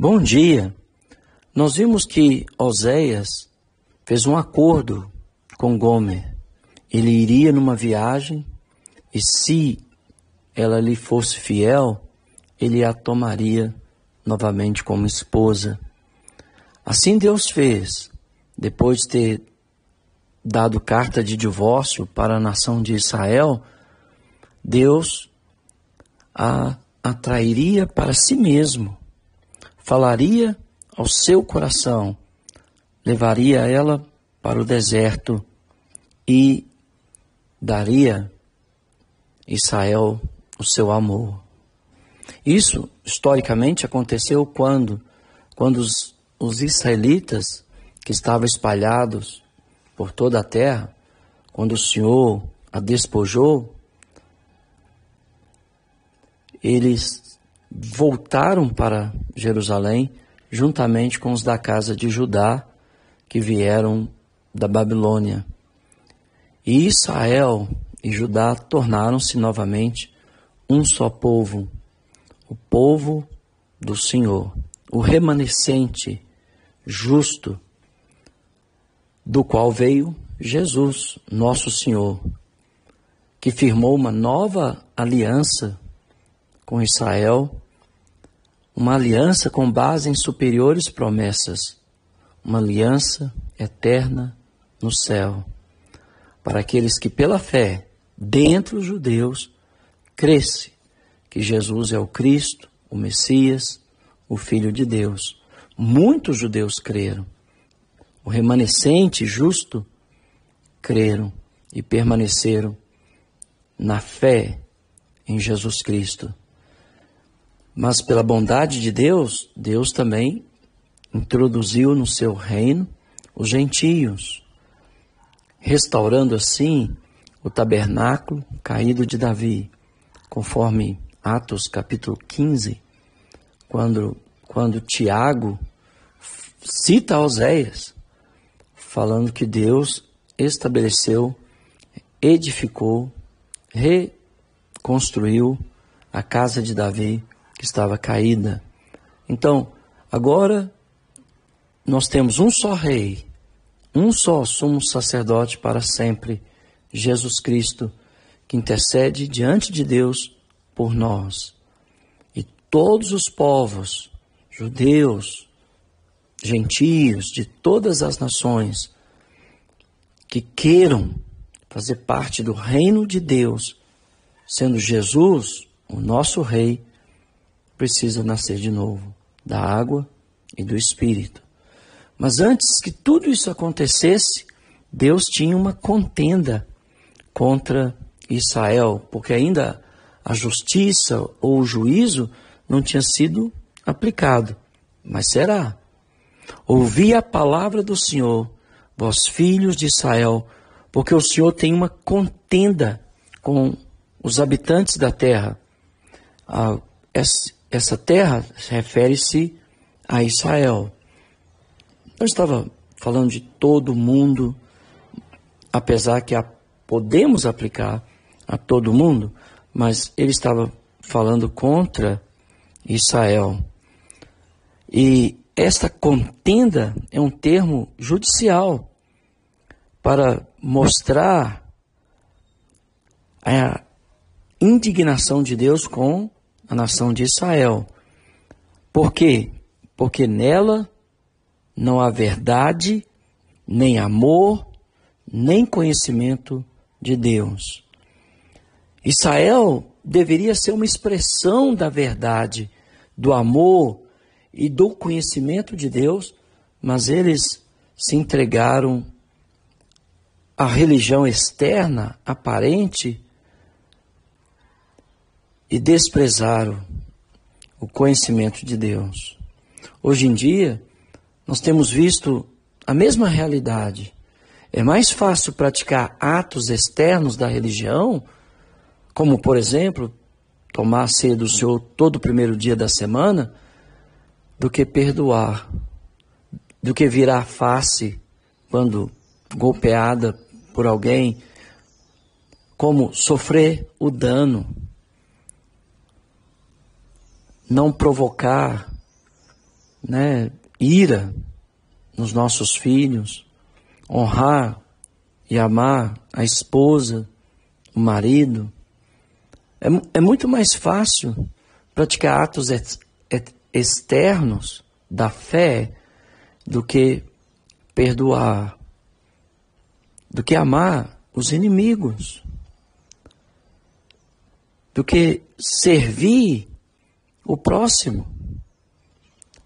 Bom dia. Nós vimos que Oséias fez um acordo com Gomer. Ele iria numa viagem e se ela lhe fosse fiel, ele a tomaria novamente como esposa. Assim Deus fez, depois de ter dado carta de divórcio para a nação de Israel, Deus a atrairia para si mesmo falaria ao seu coração, levaria ela para o deserto e daria Israel o seu amor. Isso historicamente aconteceu quando quando os, os israelitas que estavam espalhados por toda a terra, quando o Senhor a despojou, eles voltaram para Jerusalém juntamente com os da casa de Judá que vieram da Babilônia. E Israel e Judá tornaram-se novamente um só povo, o povo do Senhor, o remanescente justo, do qual veio Jesus, nosso Senhor, que firmou uma nova aliança com Israel, uma aliança com base em superiores promessas, uma aliança eterna no céu, para aqueles que pela fé, dentre os judeus, cresce que Jesus é o Cristo, o Messias, o Filho de Deus. Muitos judeus creram. O remanescente justo creram e permaneceram na fé em Jesus Cristo. Mas pela bondade de Deus, Deus também introduziu no seu reino os gentios, restaurando assim o tabernáculo caído de Davi, conforme Atos capítulo 15, quando, quando Tiago cita Oséias, falando que Deus estabeleceu, edificou, reconstruiu a casa de Davi que estava caída. Então, agora nós temos um só rei, um só sumo sacerdote para sempre, Jesus Cristo, que intercede diante de Deus por nós. E todos os povos, judeus, gentios, de todas as nações, que queiram fazer parte do reino de Deus, sendo Jesus o nosso Rei, precisa nascer de novo da água e do Espírito. Mas antes que tudo isso acontecesse, Deus tinha uma contenda contra Israel, porque ainda a justiça ou o juízo não tinha sido aplicado. Mas será? Ouvi a palavra do Senhor, vós filhos de Israel, porque o Senhor tem uma contenda com os habitantes da terra. Ah, essa terra refere-se a Israel. Eu estava falando de todo mundo, apesar que a, podemos aplicar a todo mundo, mas ele estava falando contra Israel. E esta contenda é um termo judicial para mostrar a indignação de Deus com a nação de Israel. Por quê? Porque nela não há verdade, nem amor, nem conhecimento de Deus. Israel deveria ser uma expressão da verdade, do amor e do conhecimento de Deus, mas eles se entregaram à religião externa, aparente, e desprezaram o conhecimento de Deus. Hoje em dia, nós temos visto a mesma realidade. É mais fácil praticar atos externos da religião, como, por exemplo, tomar a ceia do Senhor todo o primeiro dia da semana, do que perdoar, do que virar face quando golpeada por alguém, como sofrer o dano não provocar né, ira nos nossos filhos, honrar e amar a esposa, o marido. É, é muito mais fácil praticar atos externos da fé do que perdoar, do que amar os inimigos, do que servir o próximo,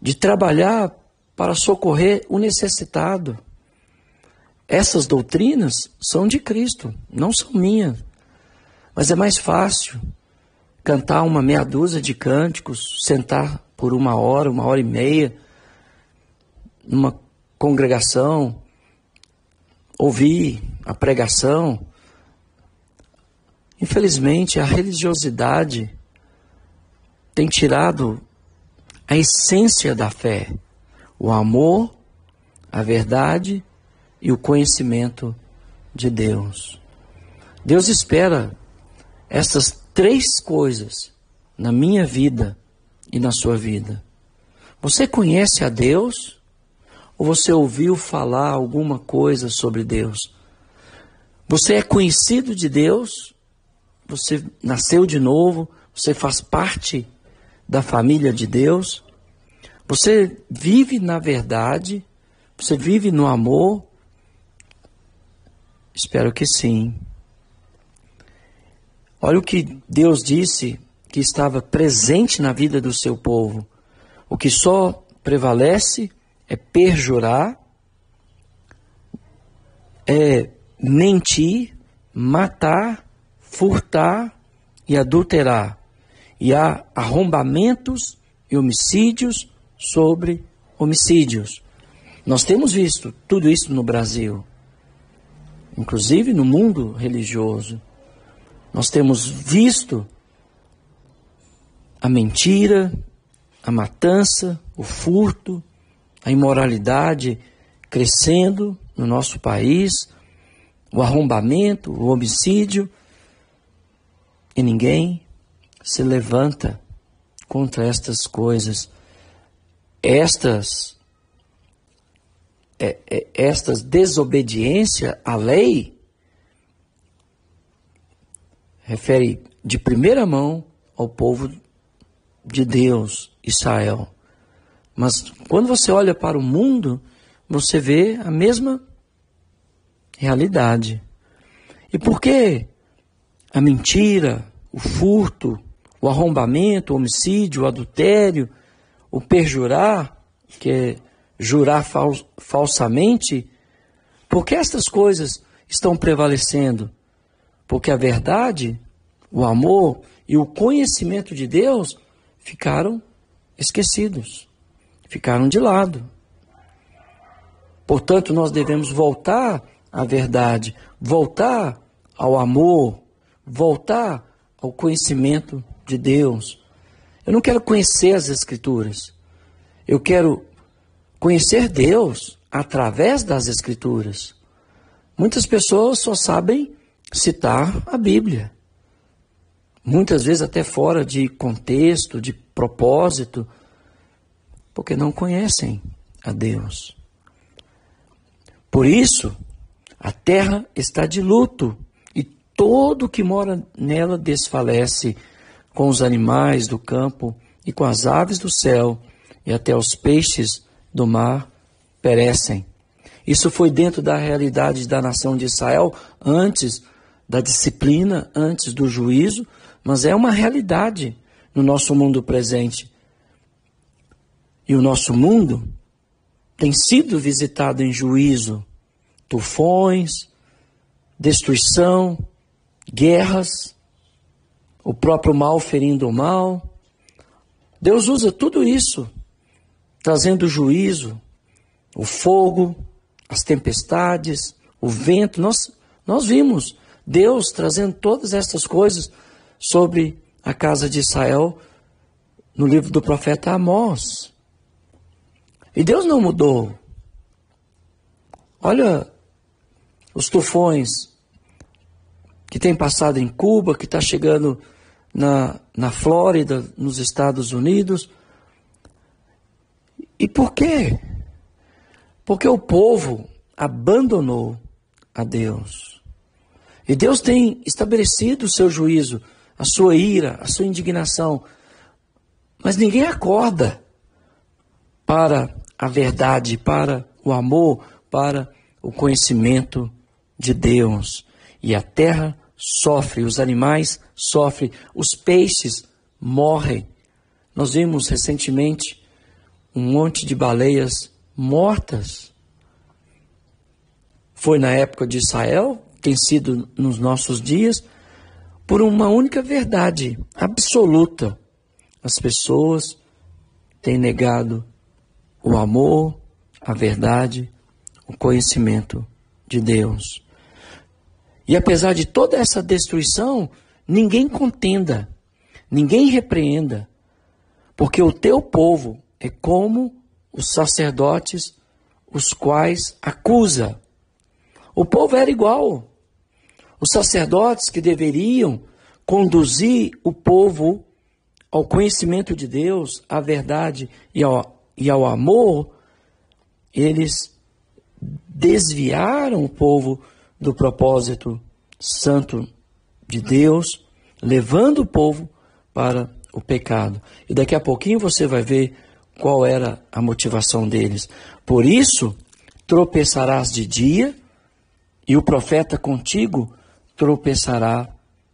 de trabalhar para socorrer o necessitado. Essas doutrinas são de Cristo, não são minhas. Mas é mais fácil cantar uma meia dúzia de cânticos, sentar por uma hora, uma hora e meia, numa congregação, ouvir a pregação. Infelizmente, a religiosidade tem tirado a essência da fé, o amor, a verdade e o conhecimento de Deus. Deus espera essas três coisas na minha vida e na sua vida. Você conhece a Deus? Ou você ouviu falar alguma coisa sobre Deus? Você é conhecido de Deus? Você nasceu de novo? Você faz parte da família de Deus? Você vive na verdade? Você vive no amor? Espero que sim. Olha o que Deus disse que estava presente na vida do seu povo. O que só prevalece é perjurar, é mentir, matar, furtar e adulterar. E há arrombamentos e homicídios sobre homicídios. Nós temos visto tudo isso no Brasil, inclusive no mundo religioso. Nós temos visto a mentira, a matança, o furto, a imoralidade crescendo no nosso país, o arrombamento, o homicídio, e ninguém se levanta contra estas coisas. Estas é, é, estas desobediência à lei refere de primeira mão ao povo de Deus, Israel. Mas quando você olha para o mundo, você vê a mesma realidade. E por que a mentira, o furto, o arrombamento, o homicídio, o adultério, o perjurar, que é jurar fal falsamente, por que estas coisas estão prevalecendo? Porque a verdade, o amor e o conhecimento de Deus ficaram esquecidos, ficaram de lado. Portanto, nós devemos voltar à verdade, voltar ao amor, voltar ao conhecimento de Deus. Eu não quero conhecer as Escrituras, eu quero conhecer Deus através das Escrituras. Muitas pessoas só sabem citar a Bíblia. Muitas vezes até fora de contexto, de propósito, porque não conhecem a Deus. Por isso, a terra está de luto todo que mora nela desfalece, com os animais do campo e com as aves do céu, e até os peixes do mar perecem. Isso foi dentro da realidade da nação de Israel antes da disciplina antes do juízo, mas é uma realidade no nosso mundo presente. E o nosso mundo tem sido visitado em juízo, tufões, destruição, guerras, o próprio mal ferindo o mal. Deus usa tudo isso, trazendo juízo, o fogo, as tempestades, o vento. Nós, nós vimos Deus trazendo todas essas coisas sobre a casa de Israel no livro do profeta Amós. E Deus não mudou. Olha os tufões que tem passado em Cuba, que está chegando na, na Flórida, nos Estados Unidos. E por quê? Porque o povo abandonou a Deus. E Deus tem estabelecido o seu juízo, a sua ira, a sua indignação. Mas ninguém acorda para a verdade, para o amor, para o conhecimento de Deus. E a terra sofre, os animais sofrem, os peixes morrem. Nós vimos recentemente um monte de baleias mortas. Foi na época de Israel, tem sido nos nossos dias, por uma única verdade absoluta. As pessoas têm negado o amor, a verdade, o conhecimento de Deus. E apesar de toda essa destruição, ninguém contenda, ninguém repreenda, porque o teu povo é como os sacerdotes, os quais acusa. O povo era igual. Os sacerdotes que deveriam conduzir o povo ao conhecimento de Deus, à verdade e ao, e ao amor, eles desviaram o povo do propósito santo de Deus, levando o povo para o pecado. E daqui a pouquinho você vai ver qual era a motivação deles. Por isso, tropeçarás de dia, e o profeta contigo tropeçará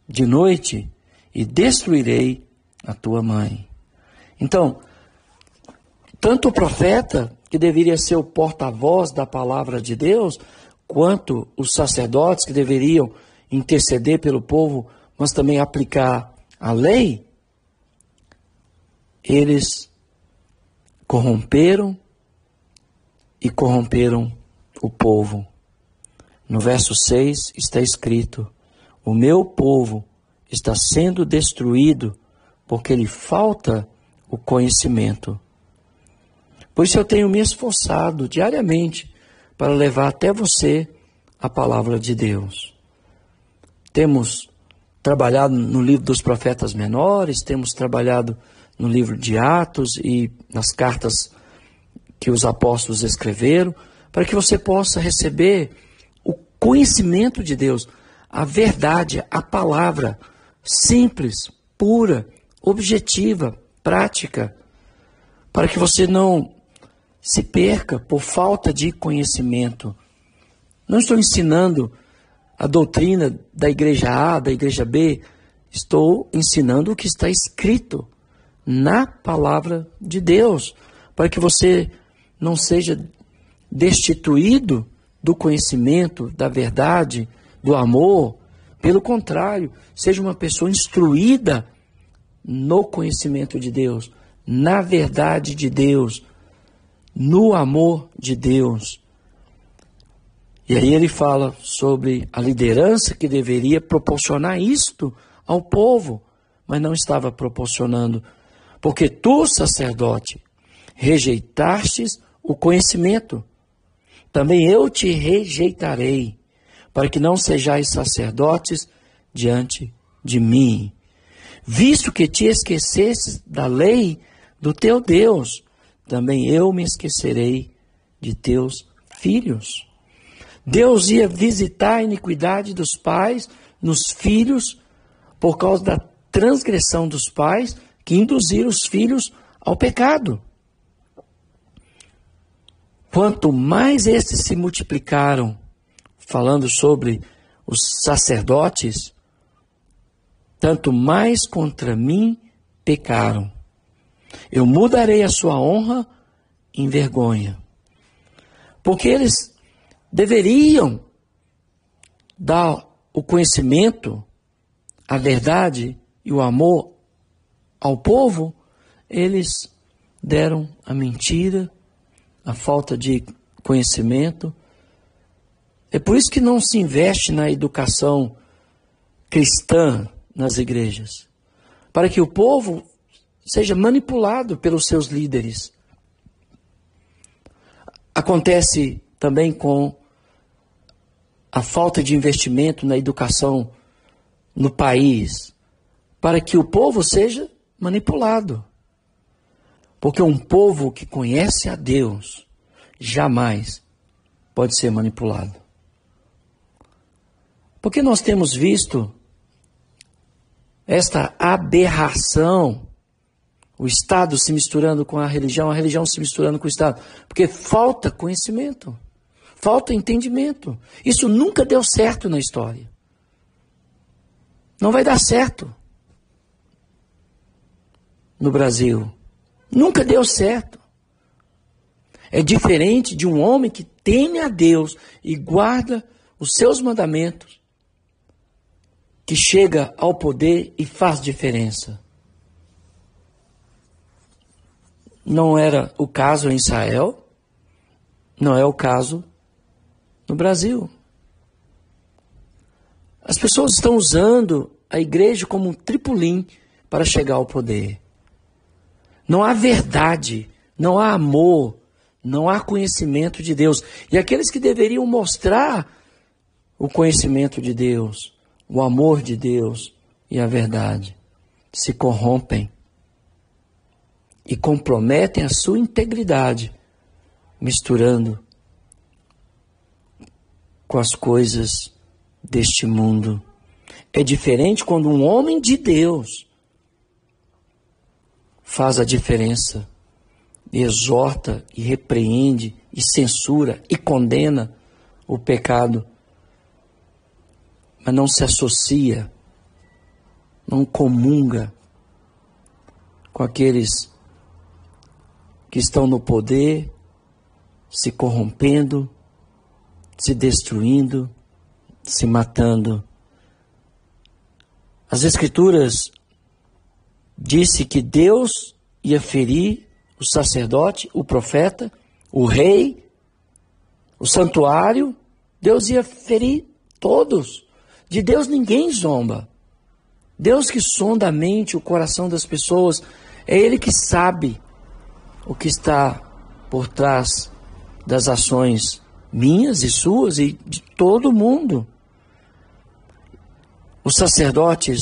de noite, e destruirei a tua mãe. Então, tanto o profeta, que deveria ser o porta-voz da palavra de Deus, quanto os sacerdotes, que deveriam interceder pelo povo, mas também aplicar a lei, eles corromperam e corromperam o povo. No verso 6 está escrito: O meu povo está sendo destruído porque lhe falta o conhecimento. Por isso eu tenho me esforçado diariamente para levar até você a palavra de Deus. Temos trabalhado no livro dos profetas menores, temos trabalhado no livro de Atos e nas cartas que os apóstolos escreveram, para que você possa receber o conhecimento de Deus, a verdade, a palavra simples, pura, objetiva, prática, para que você não se perca por falta de conhecimento. Não estou ensinando a doutrina da igreja A, da igreja B, estou ensinando o que está escrito na palavra de Deus, para que você não seja destituído do conhecimento, da verdade, do amor. Pelo contrário, seja uma pessoa instruída no conhecimento de Deus, na verdade de Deus, no amor de Deus. E aí ele fala sobre a liderança que deveria proporcionar isto ao povo, mas não estava proporcionando porque tu, sacerdote, rejeitastes o conhecimento. Também eu te rejeitarei, para que não sejais sacerdotes diante de mim. Visto que te esquecesses da lei do teu Deus, também eu me esquecerei de teus filhos. Deus ia visitar a iniquidade dos pais nos filhos por causa da transgressão dos pais que induziram os filhos ao pecado. Quanto mais estes se multiplicaram, falando sobre os sacerdotes, tanto mais contra mim pecaram. Eu mudarei a sua honra em vergonha. Porque eles deveriam dar o conhecimento, a verdade e o amor ao povo, eles deram a mentira, a falta de conhecimento. É por isso que não se investe na educação cristã nas igrejas, para que o povo seja manipulado pelos seus líderes. Acontece também com a falta de investimento na educação no país, para que o povo seja manipulado. Porque um povo que conhece a Deus jamais pode ser manipulado. Porque nós temos visto esta aberração, o Estado se misturando com a religião, a religião se misturando com o Estado, porque falta conhecimento, falta entendimento. Isso nunca deu certo na história. Não vai dar certo no Brasil. Nunca deu certo. É diferente de um homem que teme a Deus e guarda os seus mandamentos, que chega ao poder e faz diferença. Não era o caso em Israel, não é o caso no Brasil. As pessoas estão usando a igreja como um tripulim para chegar ao poder. Não há verdade, não há amor, não há conhecimento de Deus. E aqueles que deveriam mostrar o conhecimento de Deus, o amor de Deus e a verdade, se corrompem e comprometem a sua integridade, misturando com as coisas deste mundo. É diferente quando um homem de Deus faz a diferença, e exorta e repreende e censura e condena o pecado, mas não se associa, não comunga com aqueles que estão no poder, se corrompendo, se destruindo, se matando. As Escrituras disse que Deus ia ferir o sacerdote, o profeta, o rei, o santuário, Deus ia ferir todos. De Deus ninguém zomba. Deus que sonda a mente, o coração das pessoas, é Ele que sabe o que está por trás das ações minhas e suas e de todo mundo. Os sacerdotes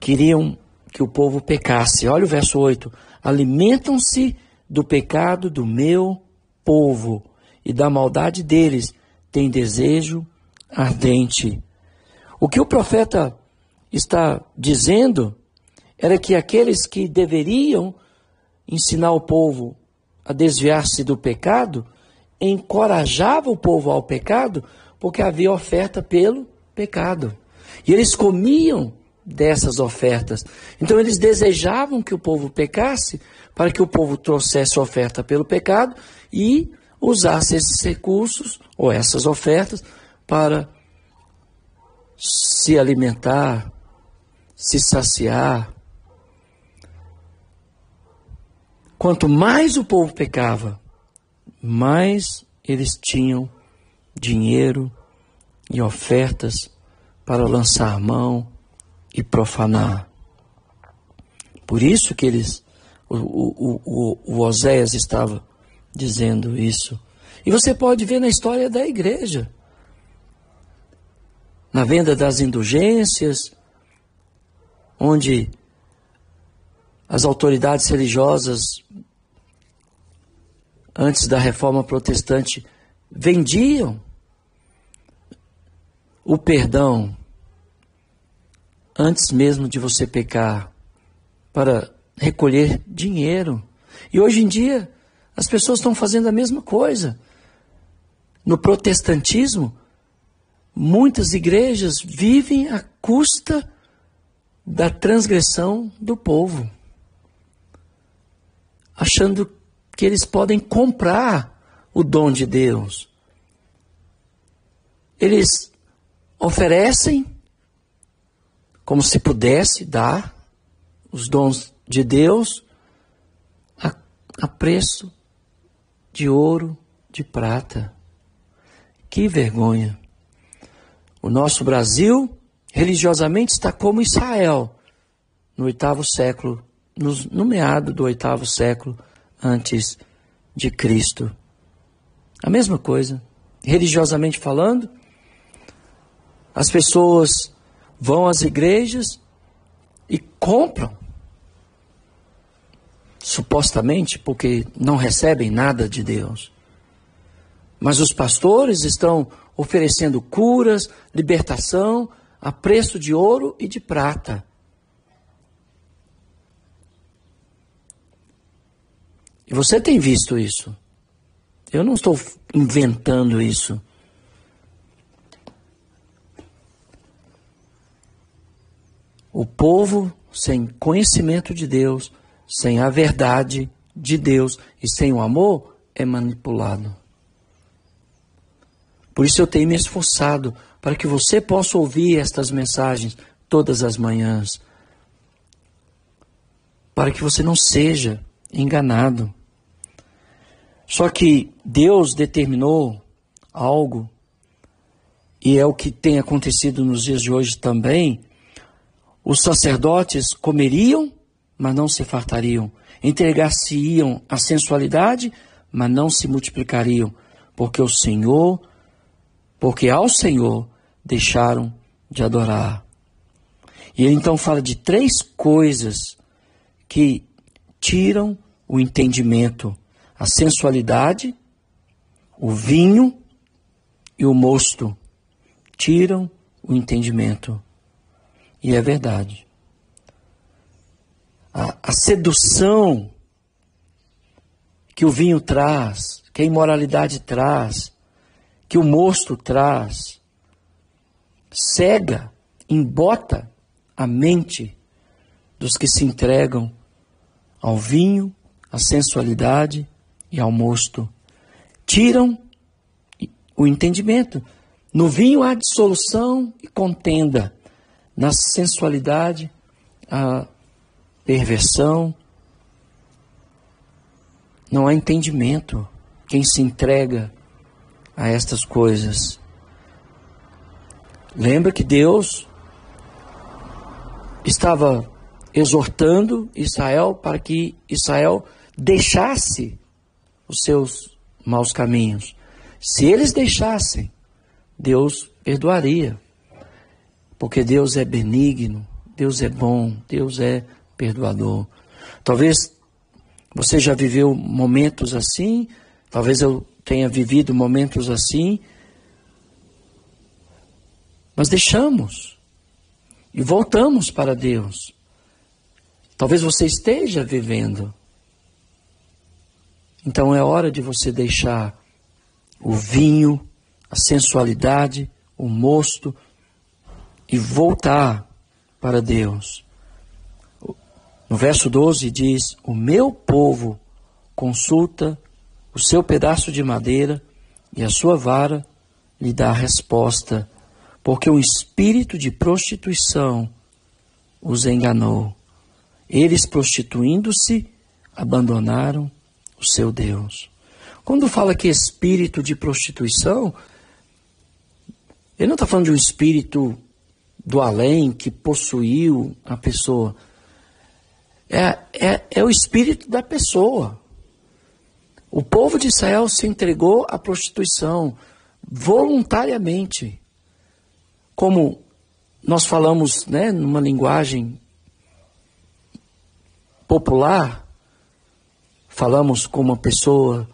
queriam que o povo pecasse. Olha o verso 8: Alimentam-se do pecado do meu povo e da maldade deles, tem desejo ardente. O que o profeta está dizendo era que aqueles que deveriam ensinar o povo a desviar-se do pecado, encorajavam o povo ao pecado, porque havia oferta pelo pecado. E eles comiam dessas ofertas. Então eles desejavam que o povo pecasse para que o povo trouxesse oferta pelo pecado e usasse esses recursos ou essas ofertas para se alimentar, se saciar. Quanto mais o povo pecava, mais eles tinham dinheiro e ofertas para lançar mão e profanar. Por isso que eles, o, o, o, o Oséias estava dizendo isso. E você pode ver na história da igreja. Na venda das indulgências, onde as autoridades religiosas, antes da reforma protestante, vendiam o perdão antes mesmo de você pecar, para recolher dinheiro. E hoje em dia, as pessoas estão fazendo a mesma coisa. No protestantismo, muitas igrejas vivem à custa da transgressão do povo, achando que eles podem comprar o dom de Deus. Eles oferecem como se pudesse dar os dons de Deus a, a preço de ouro, de prata. Que vergonha! O nosso Brasil religiosamente está como Israel no oitavo século, no, no meado do oitavo século antes de Cristo. A mesma coisa, religiosamente falando, as pessoas vão às igrejas e compram supostamente porque não recebem nada de Deus. Mas os pastores estão oferecendo curas, libertação a preço de ouro e de prata. Você tem visto isso. Eu não estou inventando isso. O povo sem conhecimento de Deus, sem a verdade de Deus e sem o amor é manipulado. Por isso eu tenho me esforçado para que você possa ouvir estas mensagens todas as manhãs, para que você não seja enganado. Só que Deus determinou algo, e é o que tem acontecido nos dias de hoje também. Os sacerdotes comeriam, mas não se fartariam. Entregar-se-iam à sensualidade, mas não se multiplicariam, porque o Senhor, porque ao Senhor deixaram de adorar. E ele então fala de três coisas que tiram o entendimento a sensualidade, o vinho e o mosto tiram o entendimento. E é verdade. A, a sedução que o vinho traz, que a imoralidade traz, que o mosto traz, cega, embota a mente dos que se entregam ao vinho, à sensualidade e ao mosto. Tiram o entendimento. No vinho há dissolução e contenda. Na sensualidade, a perversão. Não há entendimento. Quem se entrega a estas coisas. Lembra que Deus estava exortando Israel para que Israel deixasse os seus maus caminhos. Se eles deixassem, Deus perdoaria. Porque Deus é benigno, Deus é bom, Deus é perdoador. Talvez você já viveu momentos assim, talvez eu tenha vivido momentos assim, mas deixamos e voltamos para Deus. Talvez você esteja vivendo então é hora de você deixar o vinho, a sensualidade, o mosto e voltar para Deus. No verso 12 diz: O meu povo consulta o seu pedaço de madeira e a sua vara lhe dá a resposta, porque o espírito de prostituição os enganou. Eles, prostituindo-se, abandonaram o seu Deus. Quando fala que espírito de prostituição, ele não está falando de um espírito do além que possuiu a pessoa. É, é, é o espírito da pessoa. O povo de Israel se entregou à prostituição voluntariamente. Como nós falamos né, numa linguagem popular, falamos com uma pessoa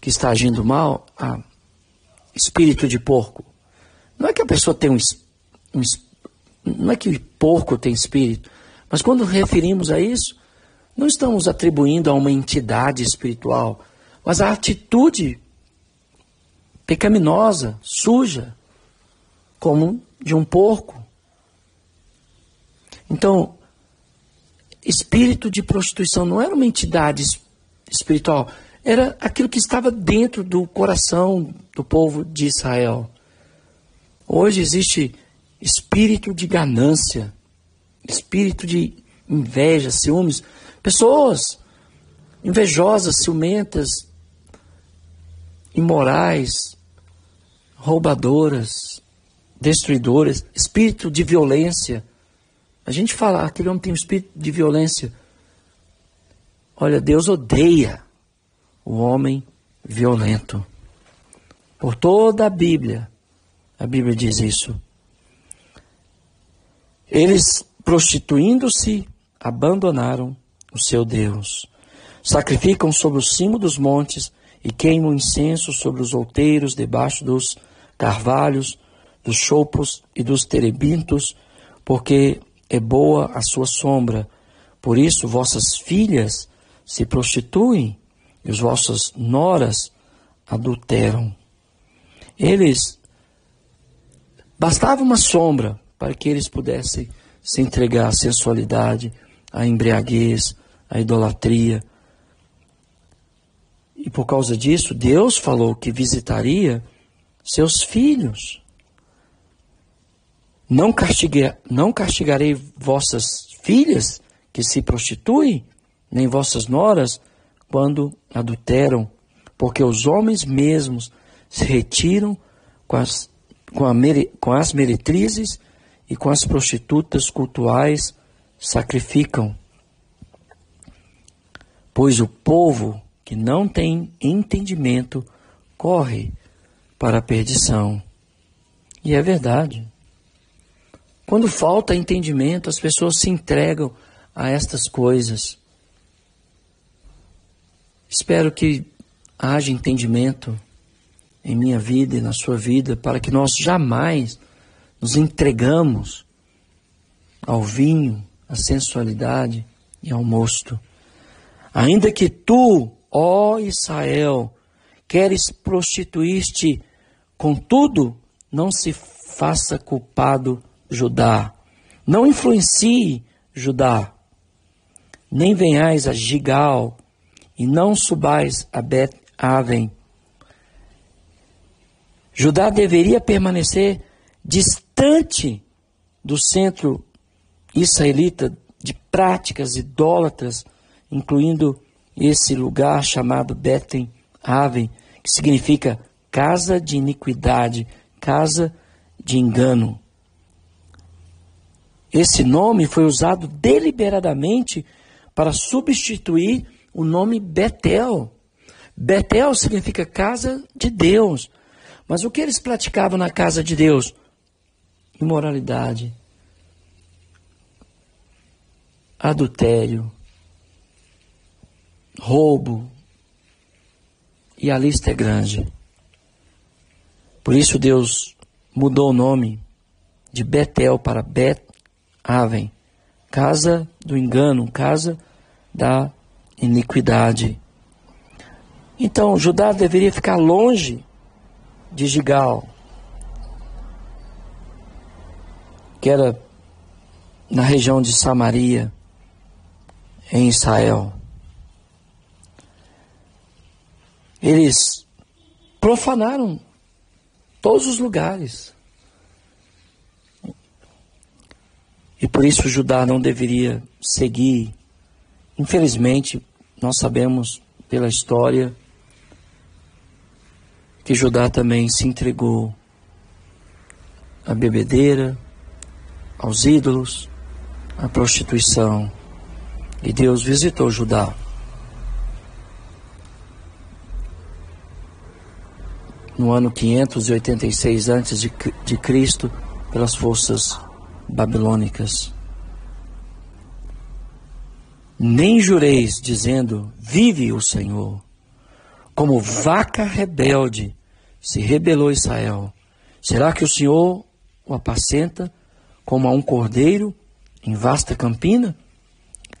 que está agindo mal, ah, espírito de porco. Não é que a pessoa tem um, um não é que o porco tem espírito, mas quando referimos a isso, não estamos atribuindo a uma entidade espiritual, mas a atitude pecaminosa, suja, como de um porco. Então, espírito de prostituição não era uma entidade espiritual, era aquilo que estava dentro do coração do povo de Israel. Hoje existe espírito de ganância, espírito de inveja, ciúmes, pessoas invejosas, ciumentas, imorais, roubadoras, destruidoras, espírito de violência a gente fala, aquele homem tem um espírito de violência. Olha, Deus odeia o homem violento. Por toda a Bíblia, a Bíblia diz isso. Eles, prostituindo-se, abandonaram o seu Deus. Sacrificam sobre o cimo dos montes e queimam incenso sobre os outeiros debaixo dos carvalhos, dos chopos e dos terebintos, porque é boa a sua sombra. Por isso vossas filhas se prostituem e os vossas noras adulteram. Eles bastava uma sombra para que eles pudessem se entregar à sensualidade, à embriaguez, à idolatria. E por causa disso, Deus falou que visitaria seus filhos. Não, castigue, não castigarei vossas filhas que se prostituem, nem vossas noras quando adulteram, porque os homens mesmos se retiram com as, com, a, com as meretrizes e com as prostitutas cultuais sacrificam. Pois o povo que não tem entendimento corre para a perdição. E é verdade. Quando falta entendimento, as pessoas se entregam a estas coisas. Espero que haja entendimento em minha vida e na sua vida para que nós jamais nos entregamos ao vinho, à sensualidade e ao mosto. Ainda que tu, ó Israel, queres prostituir-te, contudo, não se faça culpado Judá. Não influencie Judá. Nem venhais a Gigal, e não subais a Bet-Aven. Judá deveria permanecer distante do centro israelita de práticas idólatras, incluindo esse lugar chamado Beten Aven, que significa casa de iniquidade, casa de engano. Esse nome foi usado deliberadamente para substituir o nome Betel. Betel significa casa de Deus. Mas o que eles praticavam na casa de Deus? Imoralidade, adultério, roubo, e a lista é grande. Por isso Deus mudou o nome de Betel para Bet Aven, casa do engano, casa da iniquidade. Então, Judá deveria ficar longe de Gigal, que era na região de Samaria, em Israel. Eles profanaram todos os lugares. E por isso Judá não deveria seguir Infelizmente, nós sabemos pela história que Judá também se entregou à bebedeira, aos ídolos, à prostituição. E Deus visitou Judá. No ano 586 a.C., pelas forças babilônicas. Nem jureis, dizendo: Vive o Senhor. Como vaca rebelde se rebelou Israel. Será que o Senhor o apacenta como a um cordeiro em vasta campina?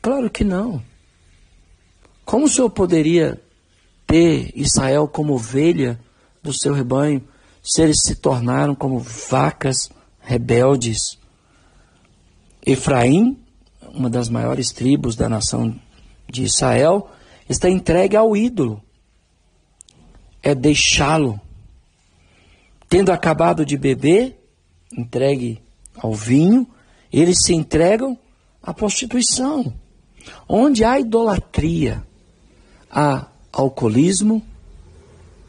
Claro que não. Como o Senhor poderia ter Israel como ovelha do seu rebanho se eles se tornaram como vacas rebeldes? Efraim uma das maiores tribos da nação de Israel, está entregue ao ídolo. É deixá-lo. Tendo acabado de beber, entregue ao vinho, eles se entregam à prostituição. Onde há idolatria, há alcoolismo,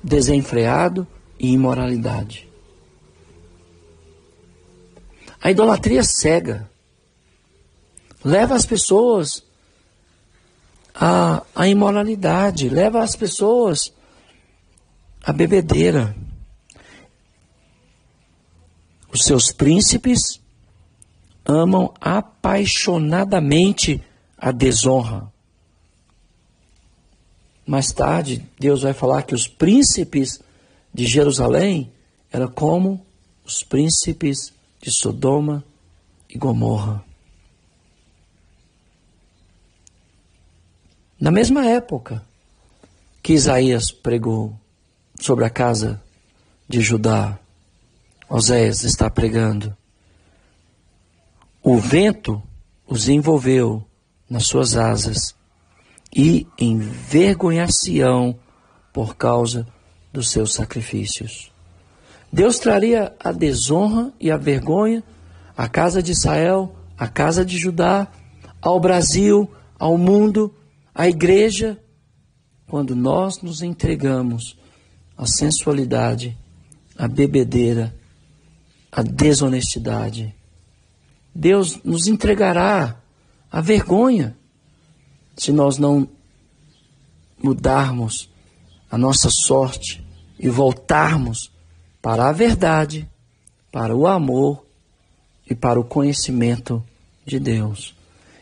desenfreado e imoralidade. A idolatria cega leva as pessoas à, à imoralidade, leva as pessoas à bebedeira. Os seus príncipes amam apaixonadamente a desonra. mais tarde, Deus vai falar que os príncipes de Jerusalém eram como os príncipes de Sodoma e Gomorra. Na mesma época que Isaías pregou sobre a casa de Judá, Oséias está pregando. O vento os envolveu nas suas asas e envergonhar-se-ão por causa dos seus sacrifícios. Deus traria a desonra e a vergonha à casa de Israel, à casa de Judá, ao Brasil, ao mundo, à igreja, quando nós nos entregamos à sensualidade, à bebedeira, à desonestidade. Deus nos entregará à vergonha se nós não mudarmos a nossa sorte e voltarmos para a verdade, para o amor e para o conhecimento de Deus.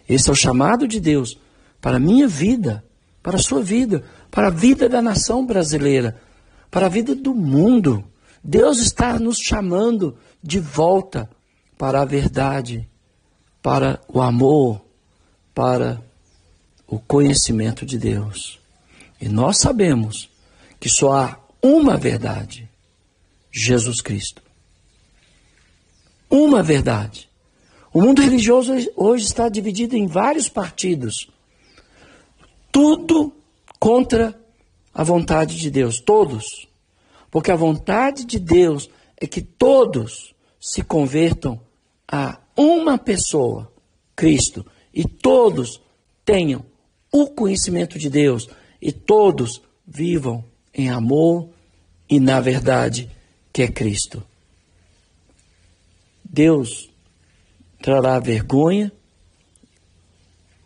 Esse é o chamado de Deus para a minha vida, para a sua vida, para a vida da nação brasileira, para a vida do mundo. Deus está nos chamando de volta para a verdade, para o amor, para o conhecimento de Deus. E nós sabemos que só há uma verdade: Jesus Cristo. Uma verdade. O mundo religioso hoje está dividido em vários partidos. Tudo contra a vontade de Deus, todos. Porque a vontade de Deus é que todos se convertam a uma pessoa, Cristo, e todos tenham o conhecimento de Deus e todos vivam em amor e na verdade que é Cristo. Deus trará vergonha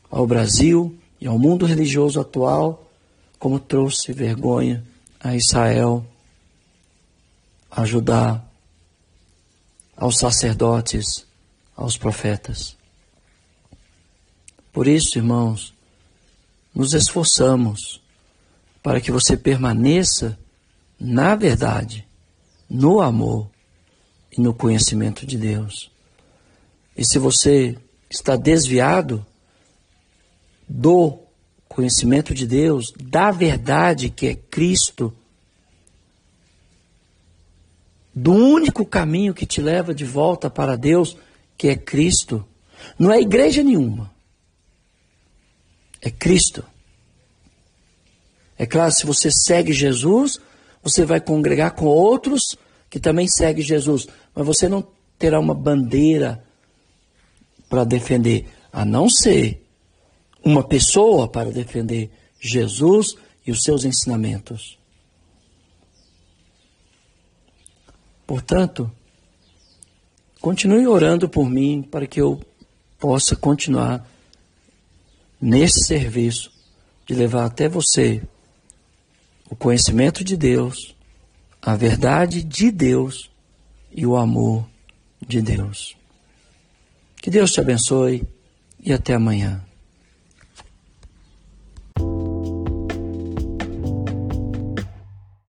ao Brasil e ao mundo religioso atual, como trouxe vergonha a Israel, a Judá, aos sacerdotes, aos profetas. Por isso, irmãos, nos esforçamos para que você permaneça na verdade, no amor e no conhecimento de Deus. E se você está desviado do conhecimento de Deus, da verdade que é Cristo, do único caminho que te leva de volta para Deus, que é Cristo, não é igreja nenhuma é Cristo. É claro, se você segue Jesus, você vai congregar com outros que também seguem Jesus, mas você não terá uma bandeira para defender, a não ser uma pessoa para defender Jesus e os seus ensinamentos. Portanto, continue orando por mim para que eu possa continuar nesse serviço de levar até você o conhecimento de Deus, a verdade de Deus e o amor de Deus. Que Deus te abençoe e até amanhã.